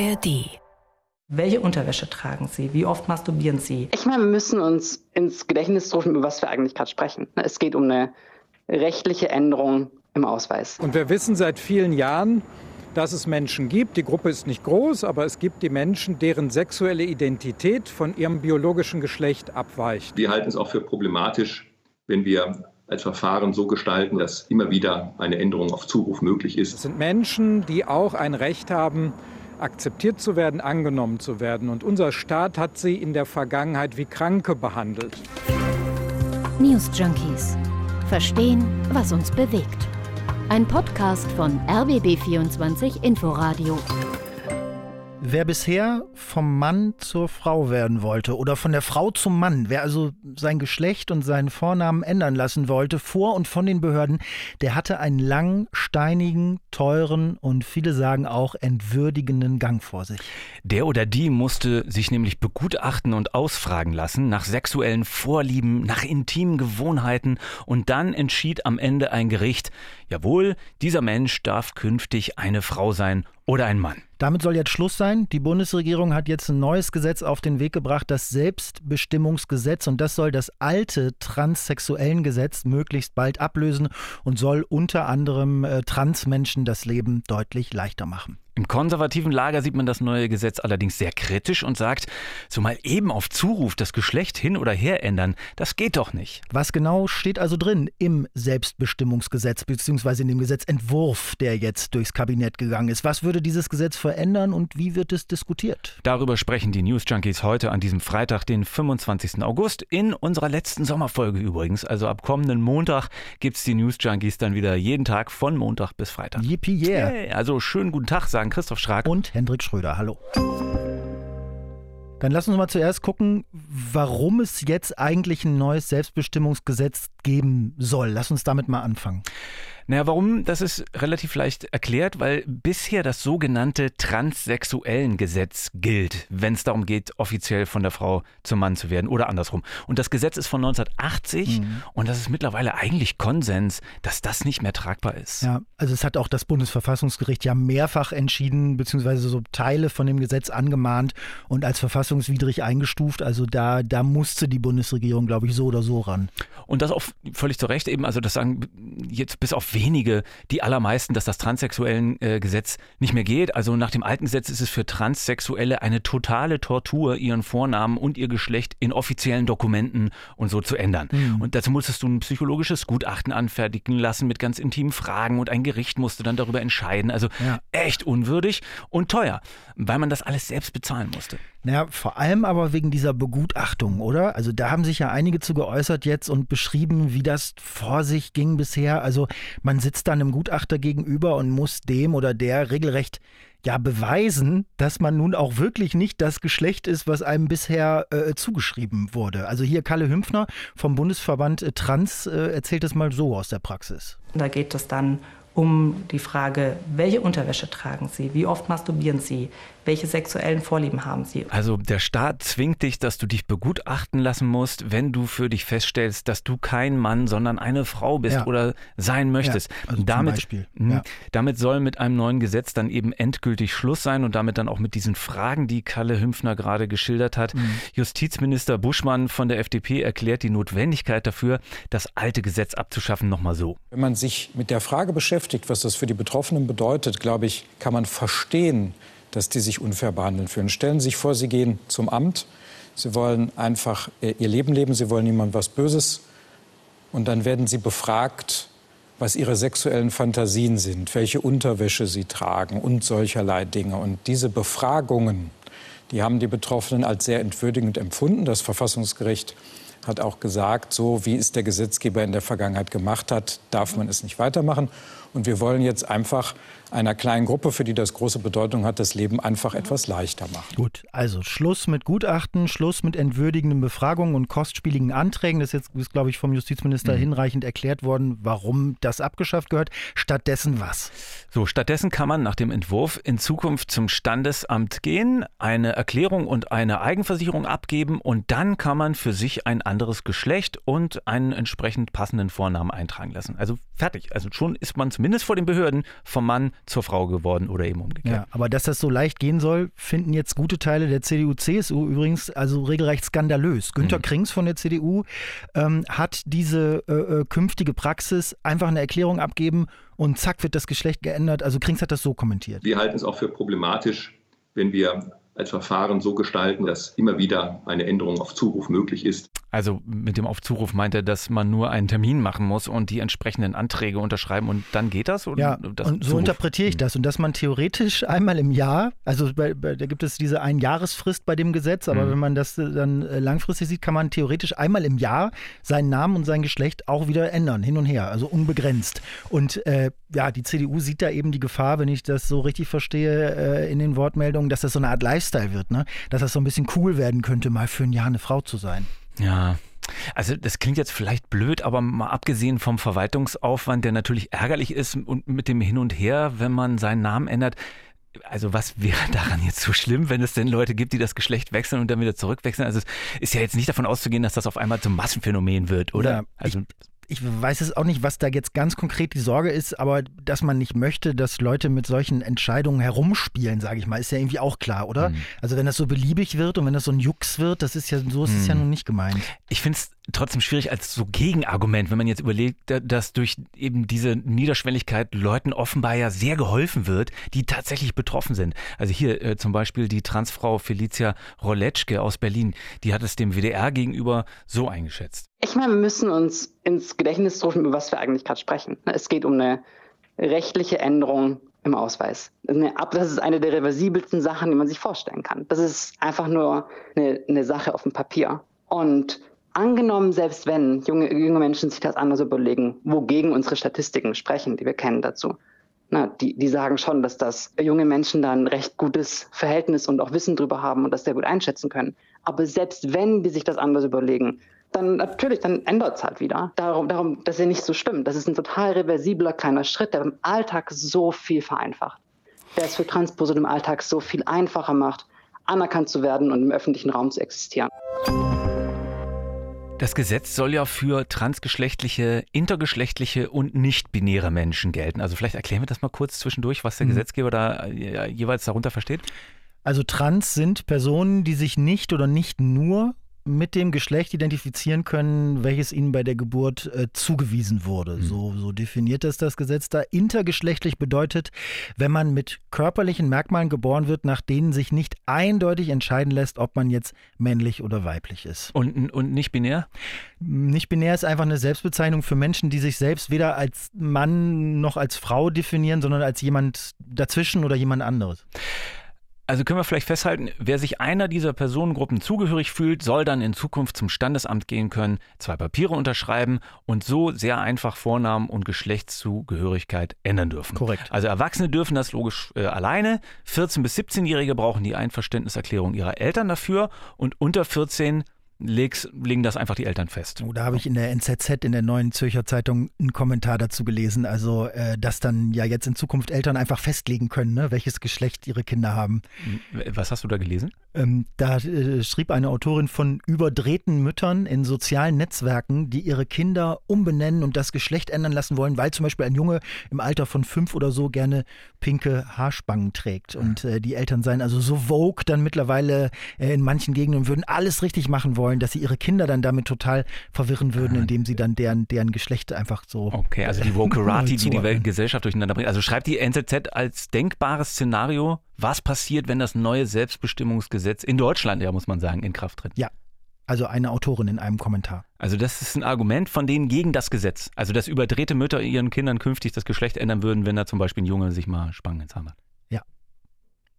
ARD. Welche Unterwäsche tragen Sie? Wie oft masturbieren Sie? Ich meine, wir müssen uns ins Gedächtnis rufen, über was wir eigentlich gerade sprechen. Es geht um eine rechtliche Änderung im Ausweis. Und wir wissen seit vielen Jahren, dass es Menschen gibt, die Gruppe ist nicht groß, aber es gibt die Menschen, deren sexuelle Identität von ihrem biologischen Geschlecht abweicht. Wir halten es auch für problematisch, wenn wir als Verfahren so gestalten, dass immer wieder eine Änderung auf Zuruf möglich ist. Es sind Menschen, die auch ein Recht haben, akzeptiert zu werden, angenommen zu werden. Und unser Staat hat sie in der Vergangenheit wie Kranke behandelt. News Junkies. Verstehen, was uns bewegt. Ein Podcast von RBB24 Inforadio. Wer bisher vom Mann zur Frau werden wollte oder von der Frau zum Mann, wer also sein Geschlecht und seinen Vornamen ändern lassen wollte, vor und von den Behörden, der hatte einen langen, steinigen, teuren und viele sagen auch entwürdigenden Gang vor sich. Der oder die musste sich nämlich begutachten und ausfragen lassen nach sexuellen Vorlieben, nach intimen Gewohnheiten und dann entschied am Ende ein Gericht, jawohl, dieser Mensch darf künftig eine Frau sein oder ein Mann. Damit soll jetzt Schluss sein. Die Bundesregierung hat jetzt ein neues Gesetz auf den Weg gebracht, das Selbstbestimmungsgesetz. Und das soll das alte transsexuellen Gesetz möglichst bald ablösen und soll unter anderem äh, Transmenschen das Leben deutlich leichter machen. Im konservativen Lager sieht man das neue Gesetz allerdings sehr kritisch und sagt, so mal eben auf Zuruf das Geschlecht hin oder her ändern, das geht doch nicht. Was genau steht also drin im Selbstbestimmungsgesetz beziehungsweise in dem Gesetzentwurf, der jetzt durchs Kabinett gegangen ist? Was würde dieses Gesetz verändern und wie wird es diskutiert? Darüber sprechen die News Junkies heute an diesem Freitag, den 25. August, in unserer letzten Sommerfolge übrigens. Also ab kommenden Montag gibt es die News Junkies dann wieder jeden Tag von Montag bis Freitag. Yippie yeah. Yay. Also schönen guten Tag, sagen Christoph Schrag und Hendrik Schröder. Hallo. Dann lass uns mal zuerst gucken, warum es jetzt eigentlich ein neues Selbstbestimmungsgesetz geben soll. Lass uns damit mal anfangen. Naja, warum? Das ist relativ leicht erklärt, weil bisher das sogenannte transsexuellen Gesetz gilt, wenn es darum geht, offiziell von der Frau zum Mann zu werden oder andersrum. Und das Gesetz ist von 1980 mhm. und das ist mittlerweile eigentlich Konsens, dass das nicht mehr tragbar ist. Ja, also es hat auch das Bundesverfassungsgericht ja mehrfach entschieden, beziehungsweise so Teile von dem Gesetz angemahnt und als verfassungswidrig eingestuft. Also da, da musste die Bundesregierung, glaube ich, so oder so ran. Und das auch völlig zu Recht eben, also das sagen jetzt bis auf wenige, die allermeisten, dass das transsexuellen äh, Gesetz nicht mehr geht. Also nach dem alten Gesetz ist es für Transsexuelle eine totale Tortur, ihren Vornamen und ihr Geschlecht in offiziellen Dokumenten und so zu ändern. Mhm. Und dazu musstest du ein psychologisches Gutachten anfertigen lassen mit ganz intimen Fragen und ein Gericht musste dann darüber entscheiden. Also ja. echt unwürdig und teuer, weil man das alles selbst bezahlen musste. Naja, vor allem aber wegen dieser Begutachtung, oder? Also da haben sich ja einige zu geäußert jetzt und beschrieben, wie das vor sich ging bisher. Also man sitzt dann einem Gutachter gegenüber und muss dem oder der regelrecht ja beweisen, dass man nun auch wirklich nicht das Geschlecht ist, was einem bisher äh, zugeschrieben wurde. Also hier Kalle Hümpfner vom Bundesverband äh, Trans äh, erzählt es mal so aus der Praxis. Da geht es dann um die Frage, welche Unterwäsche tragen Sie, wie oft masturbieren Sie, welche sexuellen Vorlieben haben Sie. Also der Staat zwingt dich, dass du dich begutachten lassen musst, wenn du für dich feststellst, dass du kein Mann, sondern eine Frau bist ja. oder sein möchtest. Ja, also damit, Beispiel. Hm, ja. damit soll mit einem neuen Gesetz dann eben endgültig Schluss sein und damit dann auch mit diesen Fragen, die Kalle Hümpfner gerade geschildert hat. Mhm. Justizminister Buschmann von der FDP erklärt die Notwendigkeit dafür, das alte Gesetz abzuschaffen, nochmal so. Wenn man sich mit der Frage beschäftigt, was das für die Betroffenen bedeutet, glaube ich, kann man verstehen, dass die sich unfair behandeln fühlen. Stellen Sie sich vor, Sie gehen zum Amt, Sie wollen einfach äh, Ihr Leben leben, Sie wollen niemandem was Böses. Und dann werden Sie befragt, was Ihre sexuellen Fantasien sind, welche Unterwäsche Sie tragen und solcherlei Dinge. Und diese Befragungen, die haben die Betroffenen als sehr entwürdigend empfunden. Das Verfassungsgericht hat auch gesagt, so wie es der Gesetzgeber in der Vergangenheit gemacht hat, darf man es nicht weitermachen. Und wir wollen jetzt einfach einer kleinen Gruppe, für die das große Bedeutung hat, das Leben einfach etwas leichter machen. Gut, also Schluss mit Gutachten, Schluss mit entwürdigenden Befragungen und kostspieligen Anträgen. Das ist jetzt, glaube ich, vom Justizminister mhm. hinreichend erklärt worden, warum das abgeschafft gehört. Stattdessen was? So, stattdessen kann man nach dem Entwurf in Zukunft zum Standesamt gehen, eine Erklärung und eine Eigenversicherung abgeben und dann kann man für sich ein anderes Geschlecht und einen entsprechend passenden Vornamen eintragen lassen. Also fertig. Also schon ist man zumindest vor den Behörden vom Mann zur Frau geworden oder eben umgekehrt. Ja, aber dass das so leicht gehen soll, finden jetzt gute Teile der CDU, CSU übrigens also regelrecht skandalös. Günter mhm. Krings von der CDU ähm, hat diese äh, äh, künftige Praxis einfach eine Erklärung abgeben und zack wird das Geschlecht geändert. Also Krings hat das so kommentiert. Wir halten es auch für problematisch, wenn wir als Verfahren so gestalten, dass immer wieder eine Änderung auf Zuruf möglich ist. Also mit dem auf Zuruf meint er, dass man nur einen Termin machen muss und die entsprechenden Anträge unterschreiben und dann geht das? Oder ja, das und so Zuruf? interpretiere ich hm. das. Und dass man theoretisch einmal im Jahr, also bei, bei, da gibt es diese Einjahresfrist bei dem Gesetz, aber mhm. wenn man das dann äh, langfristig sieht, kann man theoretisch einmal im Jahr seinen Namen und sein Geschlecht auch wieder ändern, hin und her, also unbegrenzt. Und äh, ja, die CDU sieht da eben die Gefahr, wenn ich das so richtig verstehe, äh, in den Wortmeldungen, dass das so eine Art Lifestyle wird, ne? dass das so ein bisschen cool werden könnte, mal für ein Jahr eine Frau zu sein. Ja, also das klingt jetzt vielleicht blöd, aber mal abgesehen vom Verwaltungsaufwand, der natürlich ärgerlich ist und mit dem Hin und Her, wenn man seinen Namen ändert, also was wäre daran jetzt so schlimm, wenn es denn Leute gibt, die das Geschlecht wechseln und dann wieder zurückwechseln? Also es ist ja jetzt nicht davon auszugehen, dass das auf einmal zum Massenphänomen wird, oder? Ja, also ich weiß es auch nicht, was da jetzt ganz konkret die Sorge ist, aber dass man nicht möchte, dass Leute mit solchen Entscheidungen herumspielen, sage ich mal, ist ja irgendwie auch klar, oder? Mhm. Also wenn das so beliebig wird und wenn das so ein Jux wird, das ist ja so ist es ja mhm. nun nicht gemeint. Ich finde es trotzdem schwierig als so Gegenargument, wenn man jetzt überlegt, dass durch eben diese Niederschwelligkeit Leuten offenbar ja sehr geholfen wird, die tatsächlich betroffen sind. Also hier äh, zum Beispiel die Transfrau Felicia Roletschke aus Berlin, die hat es dem WDR gegenüber so eingeschätzt. Ich meine, wir müssen uns ins Gedächtnis rufen, über was wir eigentlich gerade sprechen. Es geht um eine rechtliche Änderung im Ausweis. Das ist eine der reversibelsten Sachen, die man sich vorstellen kann. Das ist einfach nur eine, eine Sache auf dem Papier. Und angenommen, selbst wenn junge, junge Menschen sich das anders überlegen, wogegen unsere Statistiken sprechen, die wir kennen dazu, na, die, die sagen schon, dass das junge Menschen da ein recht gutes Verhältnis und auch Wissen drüber haben und das sehr gut einschätzen können. Aber selbst wenn die sich das anders überlegen, dann natürlich, dann ändert es halt wieder. Darum, darum, dass er nicht so stimmt. Das ist ein total reversibler kleiner Schritt, der im Alltag so viel vereinfacht. Der es für Transpersonen im Alltag so viel einfacher macht, anerkannt zu werden und im öffentlichen Raum zu existieren. Das Gesetz soll ja für transgeschlechtliche, intergeschlechtliche und nicht-binäre Menschen gelten. Also vielleicht erklären wir das mal kurz zwischendurch, was der mhm. Gesetzgeber da äh, jeweils darunter versteht. Also trans sind Personen, die sich nicht oder nicht nur mit dem Geschlecht identifizieren können, welches ihnen bei der Geburt äh, zugewiesen wurde. Mhm. So, so definiert das das Gesetz da. Intergeschlechtlich bedeutet, wenn man mit körperlichen Merkmalen geboren wird, nach denen sich nicht eindeutig entscheiden lässt, ob man jetzt männlich oder weiblich ist. Und, und nicht binär? Nicht binär ist einfach eine Selbstbezeichnung für Menschen, die sich selbst weder als Mann noch als Frau definieren, sondern als jemand dazwischen oder jemand anderes. Also können wir vielleicht festhalten, wer sich einer dieser Personengruppen zugehörig fühlt, soll dann in Zukunft zum Standesamt gehen können, zwei Papiere unterschreiben und so sehr einfach Vornamen und Geschlechtszugehörigkeit ändern dürfen. Korrekt. Also Erwachsene dürfen das logisch äh, alleine, 14 bis 17-Jährige brauchen die Einverständniserklärung ihrer Eltern dafür und unter 14 legst, legen das einfach die Eltern fest. Oh, da habe ich in der NZZ, in der Neuen Zürcher Zeitung, einen Kommentar dazu gelesen. Also, äh, dass dann ja jetzt in Zukunft Eltern einfach festlegen können, ne, welches Geschlecht ihre Kinder haben. Was hast du da gelesen? Ähm, da äh, schrieb eine Autorin von überdrehten Müttern in sozialen Netzwerken, die ihre Kinder umbenennen und das Geschlecht ändern lassen wollen, weil zum Beispiel ein Junge im Alter von fünf oder so gerne pinke Haarspangen trägt. Und äh, die Eltern seien also so vogue dann mittlerweile äh, in manchen Gegenden und würden alles richtig machen wollen dass sie ihre Kinder dann damit total verwirren würden, ah. indem sie dann deren, deren Geschlecht einfach so. Okay, also die Vokerati, die die Gesellschaft durcheinander bringt. Also schreibt die NZZ als denkbares Szenario, was passiert, wenn das neue Selbstbestimmungsgesetz in Deutschland, ja, muss man sagen, in Kraft tritt. Ja, also eine Autorin in einem Kommentar. Also das ist ein Argument von denen gegen das Gesetz. Also dass überdrehte Mütter ihren Kindern künftig das Geschlecht ändern würden, wenn da zum Beispiel ein Junge sich mal Spangen ins Haar hat. Ja.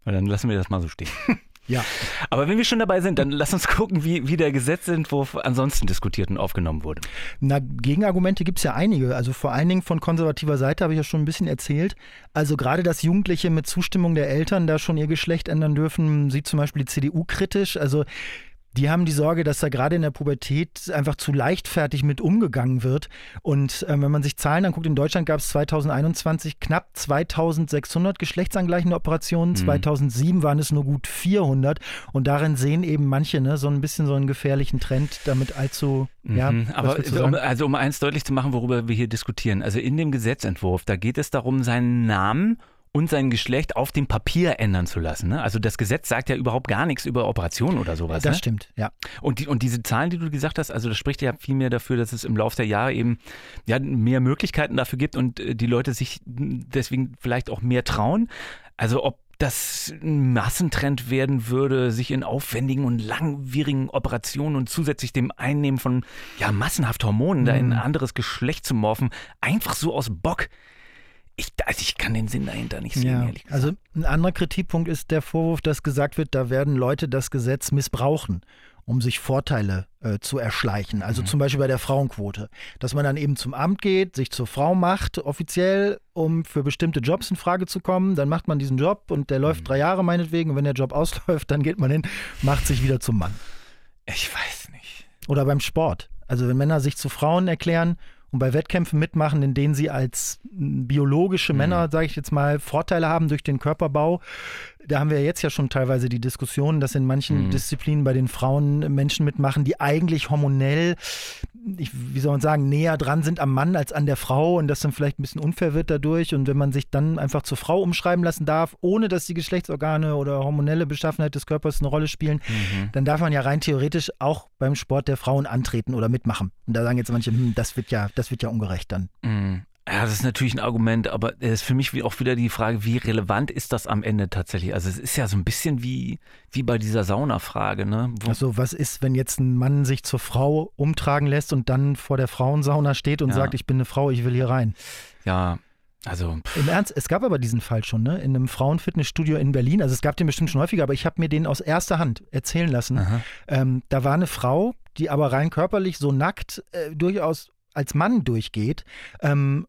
Und dann lassen wir das mal so stehen. Ja. Aber wenn wir schon dabei sind, dann lass uns gucken, wie, wie der Gesetzentwurf ansonsten diskutiert und aufgenommen wurde. Na, Gegenargumente gibt es ja einige. Also vor allen Dingen von konservativer Seite habe ich ja schon ein bisschen erzählt. Also gerade, dass Jugendliche mit Zustimmung der Eltern da schon ihr Geschlecht ändern dürfen, sieht zum Beispiel die CDU kritisch. Also die haben die Sorge, dass da gerade in der Pubertät einfach zu leichtfertig mit umgegangen wird. Und äh, wenn man sich Zahlen anguckt, in Deutschland gab es 2021 knapp 2600 geschlechtsangleichende Operationen, mhm. 2007 waren es nur gut 400. Und darin sehen eben manche ne, so ein bisschen so einen gefährlichen Trend, damit allzu. Mhm. Ja, aber um, also um eins deutlich zu machen, worüber wir hier diskutieren. Also in dem Gesetzentwurf, da geht es darum, seinen Namen und sein Geschlecht auf dem Papier ändern zu lassen. Ne? Also das Gesetz sagt ja überhaupt gar nichts über Operationen oder sowas. Das ne? stimmt, ja. Und, die, und diese Zahlen, die du gesagt hast, also das spricht ja viel mehr dafür, dass es im Laufe der Jahre eben ja, mehr Möglichkeiten dafür gibt und äh, die Leute sich deswegen vielleicht auch mehr trauen. Also ob das ein Massentrend werden würde, sich in aufwendigen und langwierigen Operationen und zusätzlich dem Einnehmen von ja massenhaft Hormonen mhm. da in ein mhm. anderes Geschlecht zu morphen, einfach so aus Bock ich, also ich kann den Sinn dahinter nicht sehen, ja, ehrlich gesagt. Also ein anderer Kritikpunkt ist der Vorwurf, dass gesagt wird, da werden Leute das Gesetz missbrauchen, um sich Vorteile äh, zu erschleichen. Also mhm. zum Beispiel bei der Frauenquote. Dass man dann eben zum Amt geht, sich zur Frau macht, offiziell, um für bestimmte Jobs in Frage zu kommen. Dann macht man diesen Job und der läuft mhm. drei Jahre meinetwegen. Und wenn der Job ausläuft, dann geht man hin, macht sich wieder zum Mann. Ich weiß nicht. Oder beim Sport. Also wenn Männer sich zu Frauen erklären und bei Wettkämpfen mitmachen, in denen sie als biologische Männer, mhm. sage ich jetzt mal, Vorteile haben durch den Körperbau, da haben wir jetzt ja schon teilweise die Diskussion, dass in manchen mhm. Disziplinen bei den Frauen Menschen mitmachen, die eigentlich hormonell, ich, wie soll man sagen, näher dran sind am Mann als an der Frau und das dann vielleicht ein bisschen unfair wird dadurch. Und wenn man sich dann einfach zur Frau umschreiben lassen darf, ohne dass die Geschlechtsorgane oder hormonelle Beschaffenheit des Körpers eine Rolle spielen, mhm. dann darf man ja rein theoretisch auch beim Sport der Frauen antreten oder mitmachen. Und da sagen jetzt manche, hm, das wird ja, das wird ja ungerecht dann. Mhm. Ja, das ist natürlich ein Argument, aber es ist für mich auch wieder die Frage, wie relevant ist das am Ende tatsächlich? Also es ist ja so ein bisschen wie, wie bei dieser Sauna-Frage, ne? also was ist, wenn jetzt ein Mann sich zur Frau umtragen lässt und dann vor der Frauensauna steht und ja. sagt, ich bin eine Frau, ich will hier rein? Ja, also. Im Ernst, es gab aber diesen Fall schon, ne? In einem Frauenfitnessstudio in Berlin. Also es gab den bestimmt schon häufiger, aber ich habe mir den aus erster Hand erzählen lassen. Ähm, da war eine Frau, die aber rein körperlich so nackt äh, durchaus als Mann durchgeht, ähm,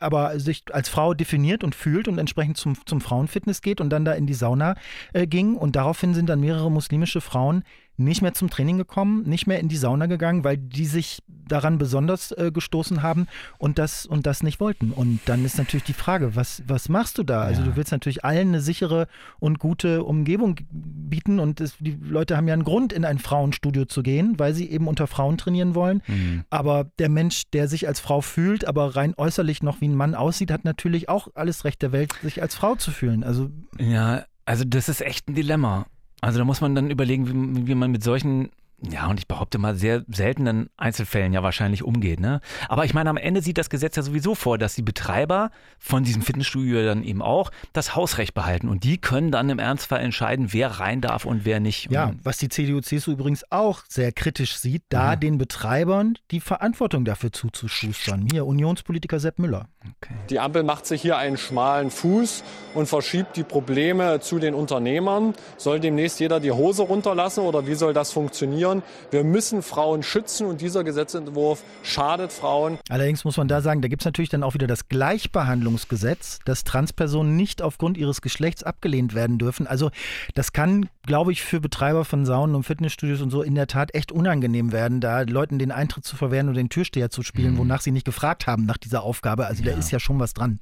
aber sich als Frau definiert und fühlt und entsprechend zum, zum Frauenfitness geht und dann da in die Sauna äh, ging. Und daraufhin sind dann mehrere muslimische Frauen nicht mehr zum Training gekommen, nicht mehr in die Sauna gegangen, weil die sich daran besonders äh, gestoßen haben und das, und das nicht wollten. Und dann ist natürlich die Frage, was, was machst du da? Also ja. Du willst natürlich allen eine sichere und gute Umgebung bieten und es, die Leute haben ja einen Grund, in ein Frauenstudio zu gehen, weil sie eben unter Frauen trainieren wollen. Mhm. Aber der Mensch, der sich als Frau fühlt, aber rein äußerlich noch wie ein Mann aussieht, hat natürlich auch alles Recht der Welt, sich als Frau zu fühlen. Also ja, also das ist echt ein Dilemma. Also da muss man dann überlegen, wie, wie man mit solchen ja, und ich behaupte mal, sehr seltenen Einzelfällen ja wahrscheinlich umgeht. Ne? Aber ich meine, am Ende sieht das Gesetz ja sowieso vor, dass die Betreiber von diesem Fitnessstudio dann eben auch das Hausrecht behalten. Und die können dann im Ernstfall entscheiden, wer rein darf und wer nicht. Ja, was die CDU-CSU übrigens auch sehr kritisch sieht, da ja. den Betreibern die Verantwortung dafür zuzuschustern. Hier, Unionspolitiker Sepp Müller. Okay. Die Ampel macht sich hier einen schmalen Fuß und verschiebt die Probleme zu den Unternehmern. Soll demnächst jeder die Hose runterlassen oder wie soll das funktionieren? Frauen. Wir müssen Frauen schützen und dieser Gesetzentwurf schadet Frauen. Allerdings muss man da sagen, da gibt es natürlich dann auch wieder das Gleichbehandlungsgesetz, dass Transpersonen nicht aufgrund ihres Geschlechts abgelehnt werden dürfen. Also das kann, glaube ich, für Betreiber von Saunen und Fitnessstudios und so in der Tat echt unangenehm werden, da Leuten den Eintritt zu verwehren und den Türsteher zu spielen, mhm. wonach sie nicht gefragt haben nach dieser Aufgabe. Also ja. da ist ja schon was dran.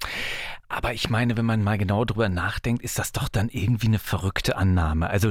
Aber ich meine, wenn man mal genau drüber nachdenkt, ist das doch dann irgendwie eine verrückte Annahme. Also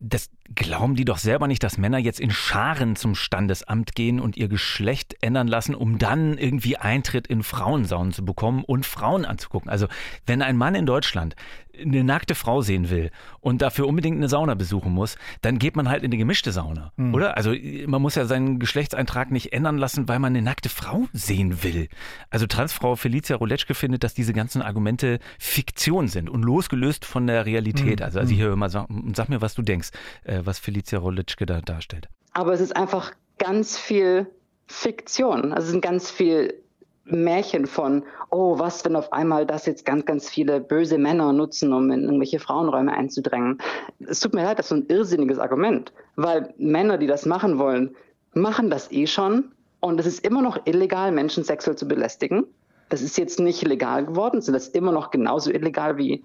das glauben die doch selber nicht, dass Männer jetzt in Scharen zum Standesamt gehen und ihr Geschlecht ändern lassen, um dann irgendwie Eintritt in Frauensaunen zu bekommen und Frauen anzugucken. Also wenn ein Mann in Deutschland eine nackte Frau sehen will und dafür unbedingt eine Sauna besuchen muss, dann geht man halt in eine gemischte Sauna, mhm. oder? Also man muss ja seinen Geschlechtseintrag nicht ändern lassen, weil man eine nackte Frau sehen will. Also Transfrau Felicia Roletschke findet, dass diese ganzen Argumente Fiktion sind und losgelöst von der Realität. Mhm. Also, also hier mal sag, sag mir, was du denkst, äh, was Felicia Roletschke da darstellt. Aber es ist einfach ganz viel Fiktion. Also es sind ganz viel Märchen von, oh, was, wenn auf einmal das jetzt ganz, ganz viele böse Männer nutzen, um in irgendwelche Frauenräume einzudrängen. Es tut mir leid, das ist so ein irrsinniges Argument, weil Männer, die das machen wollen, machen das eh schon und es ist immer noch illegal, Menschen sexuell zu belästigen. Das ist jetzt nicht legal geworden, sondern das ist immer noch genauso illegal wie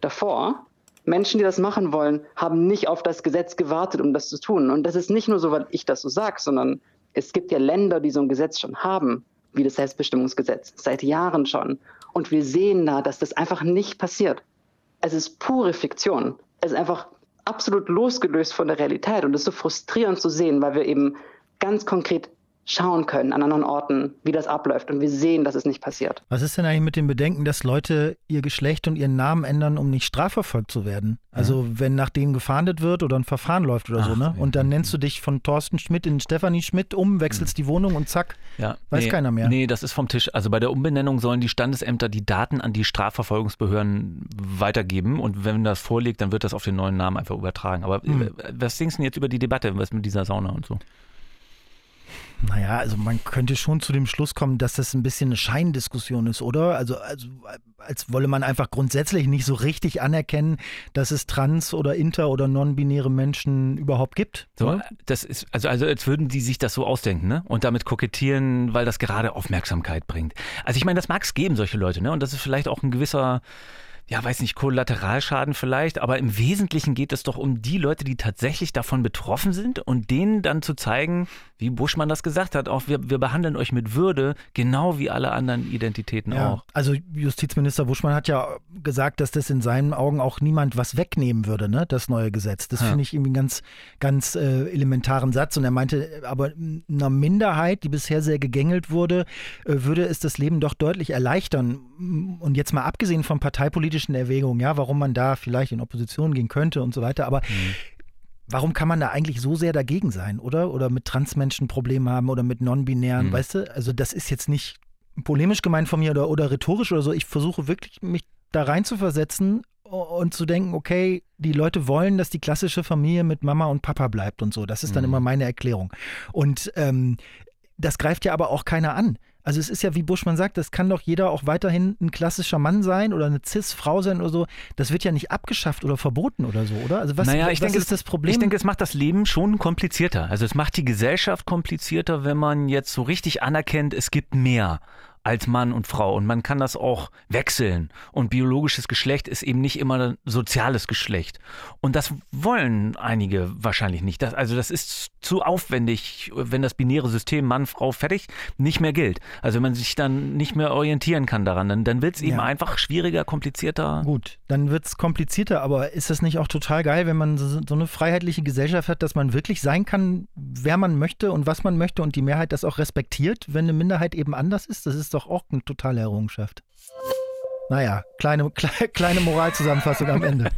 davor. Menschen, die das machen wollen, haben nicht auf das Gesetz gewartet, um das zu tun. Und das ist nicht nur so, weil ich das so sage, sondern es gibt ja Länder, die so ein Gesetz schon haben, wie das Selbstbestimmungsgesetz, seit Jahren schon. Und wir sehen da, dass das einfach nicht passiert. Es ist pure Fiktion. Es ist einfach absolut losgelöst von der Realität. Und es ist so frustrierend zu sehen, weil wir eben ganz konkret schauen können an anderen Orten, wie das abläuft und wir sehen, dass es nicht passiert. Was ist denn eigentlich mit dem Bedenken, dass Leute ihr Geschlecht und ihren Namen ändern, um nicht strafverfolgt zu werden? Also ja. wenn nach denen gefahndet wird oder ein Verfahren läuft oder Ach, so, ne? Und dann nennst du dich von Thorsten Schmidt in Stefanie Schmidt um, wechselst die Wohnung und zack, ja, weiß nee, keiner mehr. Nee, das ist vom Tisch. Also bei der Umbenennung sollen die Standesämter die Daten an die Strafverfolgungsbehörden weitergeben und wenn das vorliegt, dann wird das auf den neuen Namen einfach übertragen. Aber hm. was denkst du denn jetzt über die Debatte, was mit dieser Sauna und so? Naja, also man könnte schon zu dem Schluss kommen, dass das ein bisschen eine Scheindiskussion ist, oder? Also, also als wolle man einfach grundsätzlich nicht so richtig anerkennen, dass es trans- oder inter- oder non-binäre Menschen überhaupt gibt. So, das ist, also, also als würden die sich das so ausdenken, ne? Und damit kokettieren, weil das gerade Aufmerksamkeit bringt. Also ich meine, das mag es geben, solche Leute, ne? Und das ist vielleicht auch ein gewisser ja, weiß nicht, Kollateralschaden vielleicht, aber im Wesentlichen geht es doch um die Leute, die tatsächlich davon betroffen sind und denen dann zu zeigen, wie Buschmann das gesagt hat, auch wir, wir behandeln euch mit Würde, genau wie alle anderen Identitäten ja, auch. Also Justizminister Buschmann hat ja gesagt, dass das in seinen Augen auch niemand was wegnehmen würde, ne, das neue Gesetz. Das ja. finde ich irgendwie einen ganz, ganz äh, elementaren Satz. Und er meinte, aber einer Minderheit, die bisher sehr gegängelt wurde, äh, würde es das Leben doch deutlich erleichtern. Und jetzt mal abgesehen von parteipolitischen Erwägungen, ja, warum man da vielleicht in Opposition gehen könnte und so weiter, aber mhm warum kann man da eigentlich so sehr dagegen sein, oder? Oder mit Transmenschen Probleme haben oder mit Non-Binären, mhm. weißt du? Also das ist jetzt nicht polemisch gemeint von mir oder, oder rhetorisch oder so. Ich versuche wirklich, mich da rein zu versetzen und zu denken, okay, die Leute wollen, dass die klassische Familie mit Mama und Papa bleibt und so. Das ist dann mhm. immer meine Erklärung. Und ähm, das greift ja aber auch keiner an. Also es ist ja, wie Buschmann sagt, das kann doch jeder auch weiterhin ein klassischer Mann sein oder eine Cis-Frau sein oder so. Das wird ja nicht abgeschafft oder verboten oder so, oder? Also was, naja, ich was denke, ist das Problem? Ich denke, es macht das Leben schon komplizierter. Also es macht die Gesellschaft komplizierter, wenn man jetzt so richtig anerkennt, es gibt mehr als Mann und Frau. Und man kann das auch wechseln. Und biologisches Geschlecht ist eben nicht immer soziales Geschlecht. Und das wollen einige wahrscheinlich nicht. Das, also das ist zu aufwendig, wenn das binäre System Mann, Frau fertig nicht mehr gilt. Also wenn man sich dann nicht mehr orientieren kann daran, dann, dann wird es eben ja. einfach schwieriger, komplizierter. Gut, dann wird es komplizierter, aber ist das nicht auch total geil, wenn man so, so eine freiheitliche Gesellschaft hat, dass man wirklich sein kann, wer man möchte und was man möchte und die Mehrheit das auch respektiert, wenn eine Minderheit eben anders ist? Das ist doch auch eine totale Errungenschaft. Naja, kleine, kleine Moralzusammenfassung am Ende.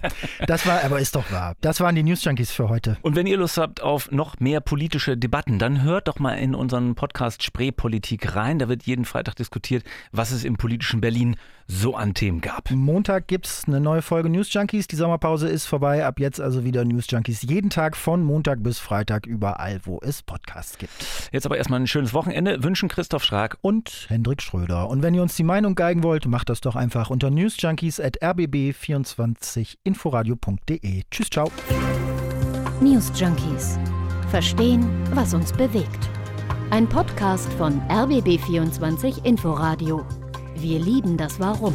Das war, aber ist doch wahr. Das waren die News Junkies für heute. Und wenn ihr Lust habt auf noch mehr politische Debatten, dann hört doch mal in unseren Podcast Spreepolitik rein. Da wird jeden Freitag diskutiert, was es im politischen Berlin so an Themen gab. Montag gibt es eine neue Folge News Junkies. Die Sommerpause ist vorbei. Ab jetzt also wieder News Junkies. Jeden Tag von Montag bis Freitag überall, wo es Podcasts gibt. Jetzt aber erstmal ein schönes Wochenende. Wünschen Christoph Schrag und Hendrik Schröder. Und wenn ihr uns die Meinung geigen wollt, macht das doch einfach unter newsjunkies.rbb24inforadio.de. Tschüss, ciao. News Junkies. Verstehen, was uns bewegt. Ein Podcast von RBB24 Inforadio. Wir lieben das Warum.